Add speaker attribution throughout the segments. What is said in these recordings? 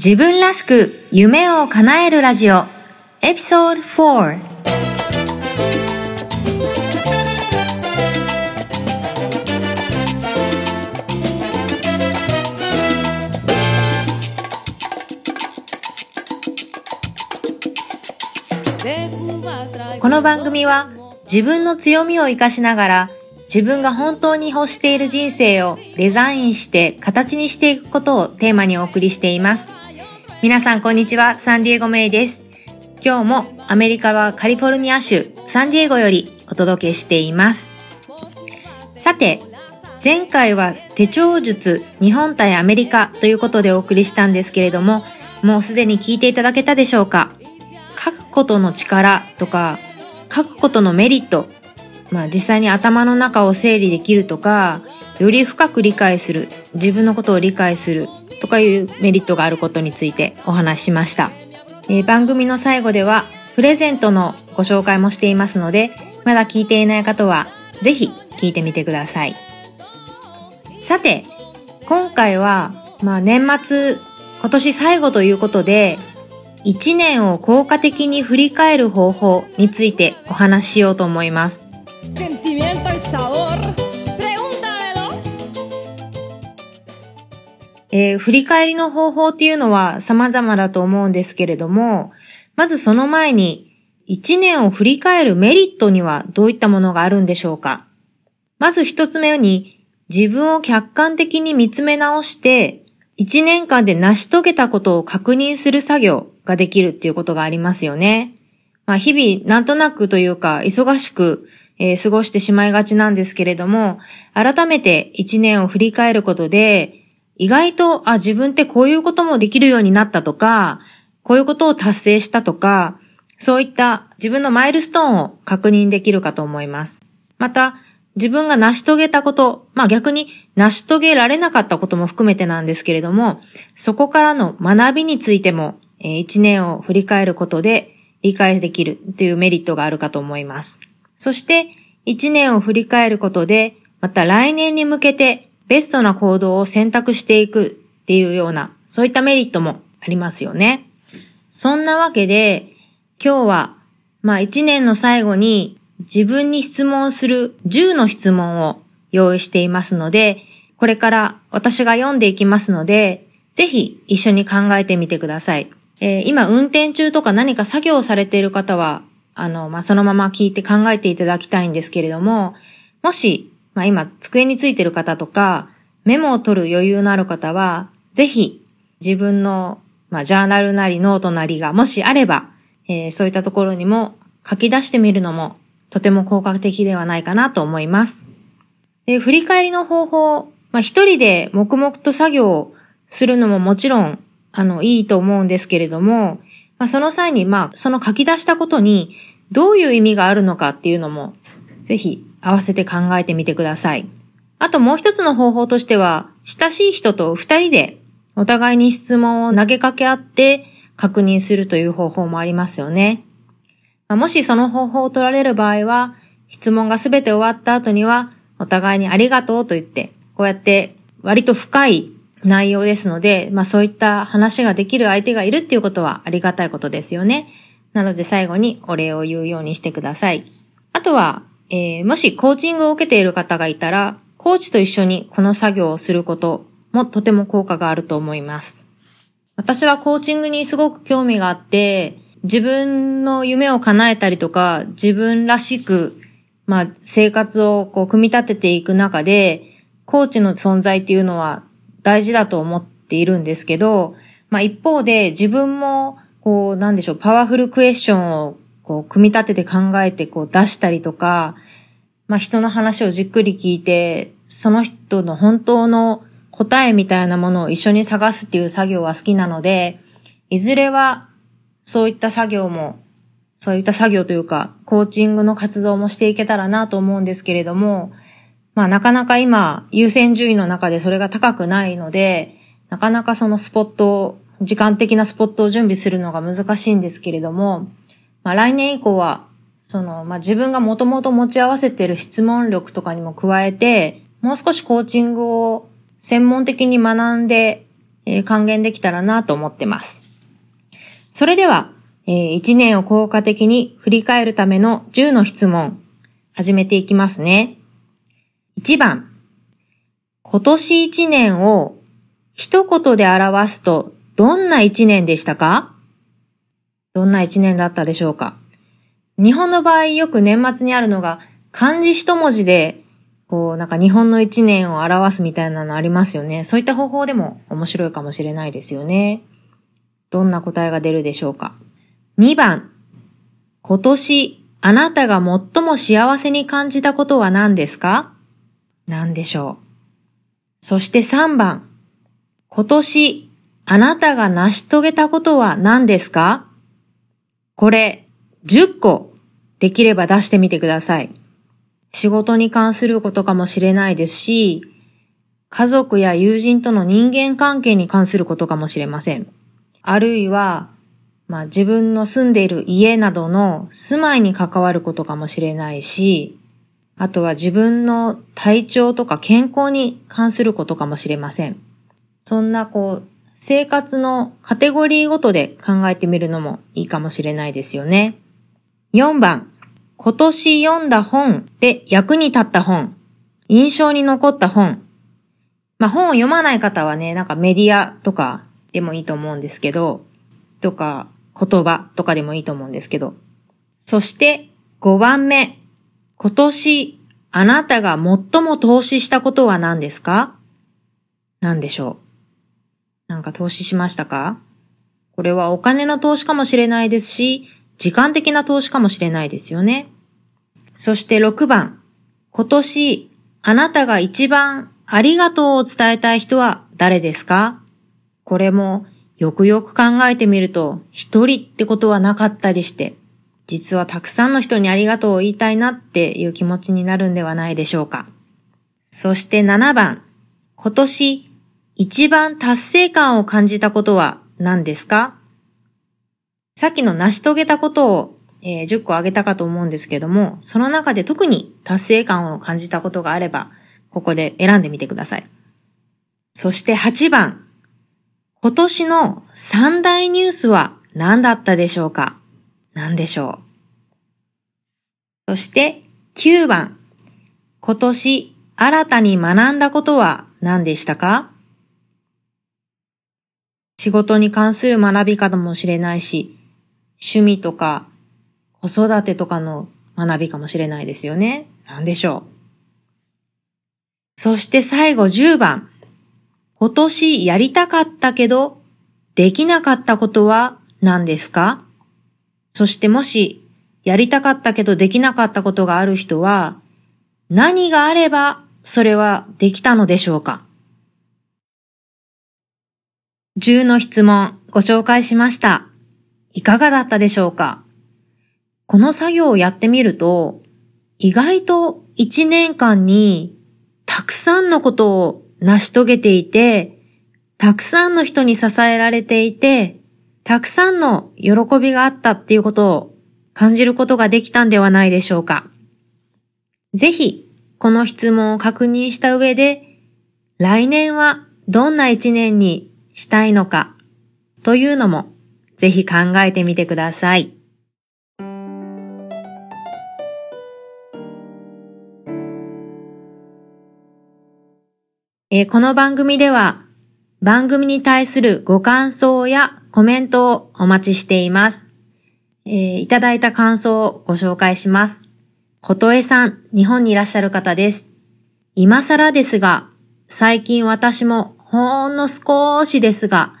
Speaker 1: 自分らしく夢を叶えるラジオエピソード4この番組は自分の強みを生かしながら自分が本当に欲している人生をデザインして形にしていくことをテーマにお送りしています。皆さんこんにちは、サンディエゴメイです。今日もアメリカはカリフォルニア州サンディエゴよりお届けしています。さて、前回は手帳術日本対アメリカということでお送りしたんですけれども、もうすでに聞いていただけたでしょうか？書くことの力とか、書くことのメリット、まあ実際に頭の中を整理できるとか、より深く理解する、自分のことを理解するとかいうメリットがあることについてお話ししました。えー、番組の最後ではプレゼントのご紹介もしていますので、まだ聞いていない方はぜひ聞いてみてください。さて、今回は、まあ年末、今年最後ということで、1年を効果的に振り返る方法についてお話ししようと思います。えー、振り返りの方法っていうのは様々だと思うんですけれども、まずその前に、一年を振り返るメリットにはどういったものがあるんでしょうか？まず一つ目に、自分を客観的に見つめ直して、一年間で成し遂げたことを確認する作業ができるっていうことがありますよね。まあ日々なんとなくというか忙しく、えー、過ごしてしまいがちなんですけれども、改めて一年を振り返ることで、意外と、あ、自分ってこういうこともできるようになったとか、こういうことを達成したとか、そういった自分のマイルストーンを確認できるかと思います。また、自分が成し遂げたこと、まあ逆に成し遂げられなかったことも含めてなんですけれども、そこからの学びについても、えー、一年を振り返ることで理解できるというメリットがあるかと思います。そして、一年を振り返ることで、また来年に向けてベストな行動を選択していくっていうような、そういったメリットもありますよね。そんなわけで、今日は、まあ一年の最後に自分に質問する10の質問を用意していますので、これから私が読んでいきますので、ぜひ一緒に考えてみてください。えー、今運転中とか何か作業をされている方は、あの、まあ、そのまま聞いて考えていただきたいんですけれども、もしまあ今、机についてる方とか、メモを取る余裕のある方は、ぜひ自分の、まあ、ジャーナルなりノートなりがもしあれば、えー、そういったところにも書き出してみるのもとても効果的ではないかなと思います。で振り返りの方法、まあ、一人で黙々と作業をするのももちろん、あの、いいと思うんですけれども、まあ、その際に、まあ、その書き出したことにどういう意味があるのかっていうのも、ぜひ合わせて考えてみてください。あともう一つの方法としては、親しい人と二人でお互いに質問を投げかけ合って確認するという方法もありますよね。もしその方法を取られる場合は、質問がすべて終わった後には、お互いにありがとうと言って、こうやって割と深い内容ですので、まあそういった話ができる相手がいるっていうことはありがたいことですよね。なので最後にお礼を言うようにしてください。あとは、えー、もしコーチングを受けている方がいたら、コーチと一緒にこの作業をすることもとても効果があると思います。私はコーチングにすごく興味があって、自分の夢を叶えたりとか、自分らしく、まあ、生活をこう、組み立てていく中で、コーチの存在っていうのは大事だと思っているんですけど、まあ一方で自分も、こう、なんでしょう、パワフルクエスチョンをこう、組み立てて考えてこう出したりとか、まあ人の話をじっくり聞いて、その人の本当の答えみたいなものを一緒に探すっていう作業は好きなので、いずれはそういった作業も、そういった作業というか、コーチングの活動もしていけたらなと思うんですけれども、まあなかなか今、優先順位の中でそれが高くないので、なかなかそのスポットを、時間的なスポットを準備するのが難しいんですけれども、まあ、来年以降は、その、まあ、自分がもともと持ち合わせている質問力とかにも加えて、もう少しコーチングを専門的に学んで、えー、還元できたらなと思ってます。それでは、えー、1年を効果的に振り返るための10の質問、始めていきますね。1番、今年1年を一言で表すとどんな1年でしたか？どんな1年だったでしょうか？日本の場合よく年末にあるのが漢字一文字でこうなんか日本の1年を表すみたいなのありますよね。そういった方法でも面白いかもしれないですよね。どんな答えが出るでしょうか ?2 番、今年あなたが最も幸せに感じたことは何ですか？何でしょう？そして3番、今年あなたが成し遂げたことは何ですか？これ10個できれば出してみてください。仕事に関することかもしれないですし、家族や友人との人間関係に関することかもしれません。あるいは、まあ自分の住んでいる家などの住まいに関わることかもしれないし、あとは自分の体調とか健康に関することかもしれません。そんなこう、生活のカテゴリーごとで考えてみるのもいいかもしれないですよね。4番、今年読んだ本で役に立った本、印象に残った本。まあ本を読まない方はね、なんかメディアとかでもいいと思うんですけど、とか言葉とかでもいいと思うんですけど。そして5番目。今年あなたが最も投資したことは何ですか？何でしょう？なんか投資しましたか？これはお金の投資かもしれないですし、時間的な投資かもしれないですよね。そして6番。今年あなたが一番ありがとうを伝えたい人は誰ですか？これもよくよく考えてみると一人ってことはなかったりして、実はたくさんの人にありがとうを言いたいなっていう気持ちになるんではないでしょうか。そして7番、今年一番達成感を感じたことは何ですか？さっきの成し遂げたことを、えー、10個挙げたかと思うんですけども、その中で特に達成感を感じたことがあれば、ここで選んでみてください。そして8番、今年の三大ニュースは何だったでしょうか？何でしょう？そして9番、今年新たに学んだことは何でしたか？仕事に関する学び方もしれないし、趣味とか子育てとかの学びかもしれないですよね。何でしょうそして最後10番。今年やりたかったけど、できなかったことは何ですか？そしてもし、やりたかったけどできなかったことがある人は、何があればそれはできたのでしょうか？?10 の質問ご紹介しました。いかがだったでしょうか？この作業をやってみると、意外と1年間にたくさんのことを成し遂げていて、たくさんの人に支えられていて、たくさんの喜びがあったっていうことを感じることができたんではないでしょうか？ぜひ、この質問を確認した上で、来年はどんな一年にしたいのかというのもぜひ考えてみてください。えー、この番組では番組に対するご感想やコメントをお待ちしています。えー、いただいた感想をご紹介します。ことえさん、日本にいらっしゃる方です。今更ですが、最近私もほんの少しですが、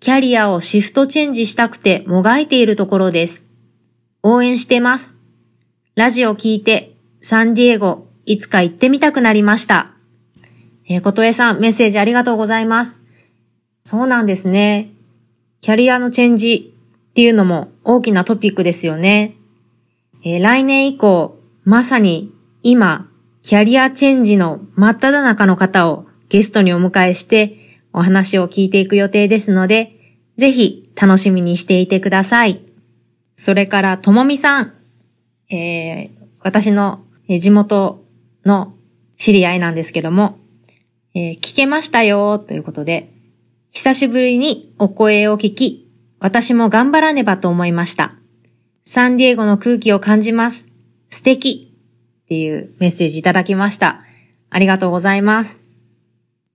Speaker 1: キャリアをシフトチェンジしたくてもがいているところです。応援してます。ラジオ聞いて、サンディエゴ、いつか行ってみたくなりました。えー、ことえさん、メッセージありがとうございます。そうなんですね。キャリアのチェンジっていうのも大きなトピックですよね。えー、来年以降、まさに今、キャリアチェンジの真っ只中の方をゲストにお迎えしてお話を聞いていく予定ですので、ぜひ楽しみにしていてください。それから、ともみさん。えー、私の地元の知り合いなんですけども、えー、聞けましたよということで、久しぶりにお声を聞き、私も頑張らねばと思いました。サンディエゴの空気を感じます。素敵っていうメッセージいただきました。ありがとうございます。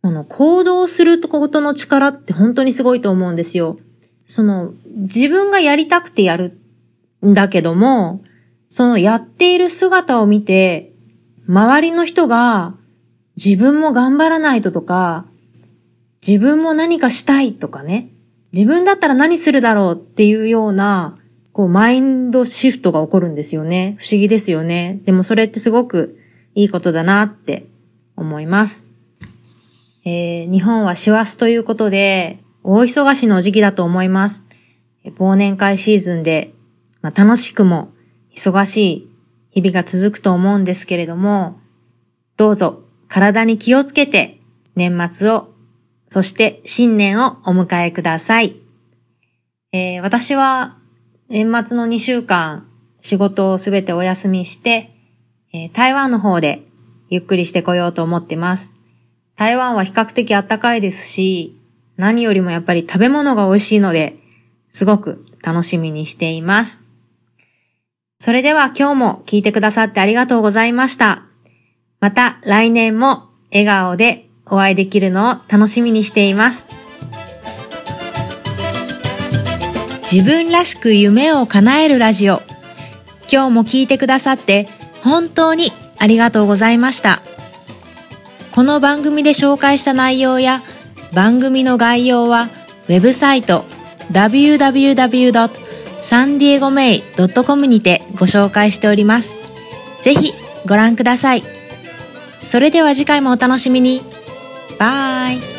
Speaker 1: この行動することの力って本当にすごいと思うんですよ。その自分がやりたくてやるんだけども、そのやっている姿を見て、周りの人が自分も頑張らないととか、自分も何かしたいとかね、自分だったら何するだろうっていうような、こう、マインドシフトが起こるんですよね。不思議ですよね。でもそれってすごくいいことだなって思います。えー、日本は師走ということで、大忙しの時期だと思います。忘年会シーズンで、まあ、楽しくも忙しい日々が続くと思うんですけれども、どうぞ体に気をつけて年末をそして新年をお迎えください。えー、私は年末の2週間仕事をすべてお休みして、えー、台湾の方でゆっくりしてこようと思ってます。台湾は比較的暖かいですし、何よりもやっぱり食べ物が美味しいので、すごく楽しみにしています。それでは今日も聞いてくださってありがとうございました。また来年も笑顔でお会いできるのを楽しみにしています。自分らしく夢を叶えるラジオ。今日も聞いてくださって本当にありがとうございました。この番組で紹介した内容や番組の概要はウェブサイト www.sandiegomei.com にてご紹介しております。ぜひご覧ください。それでは次回もお楽しみに。バイ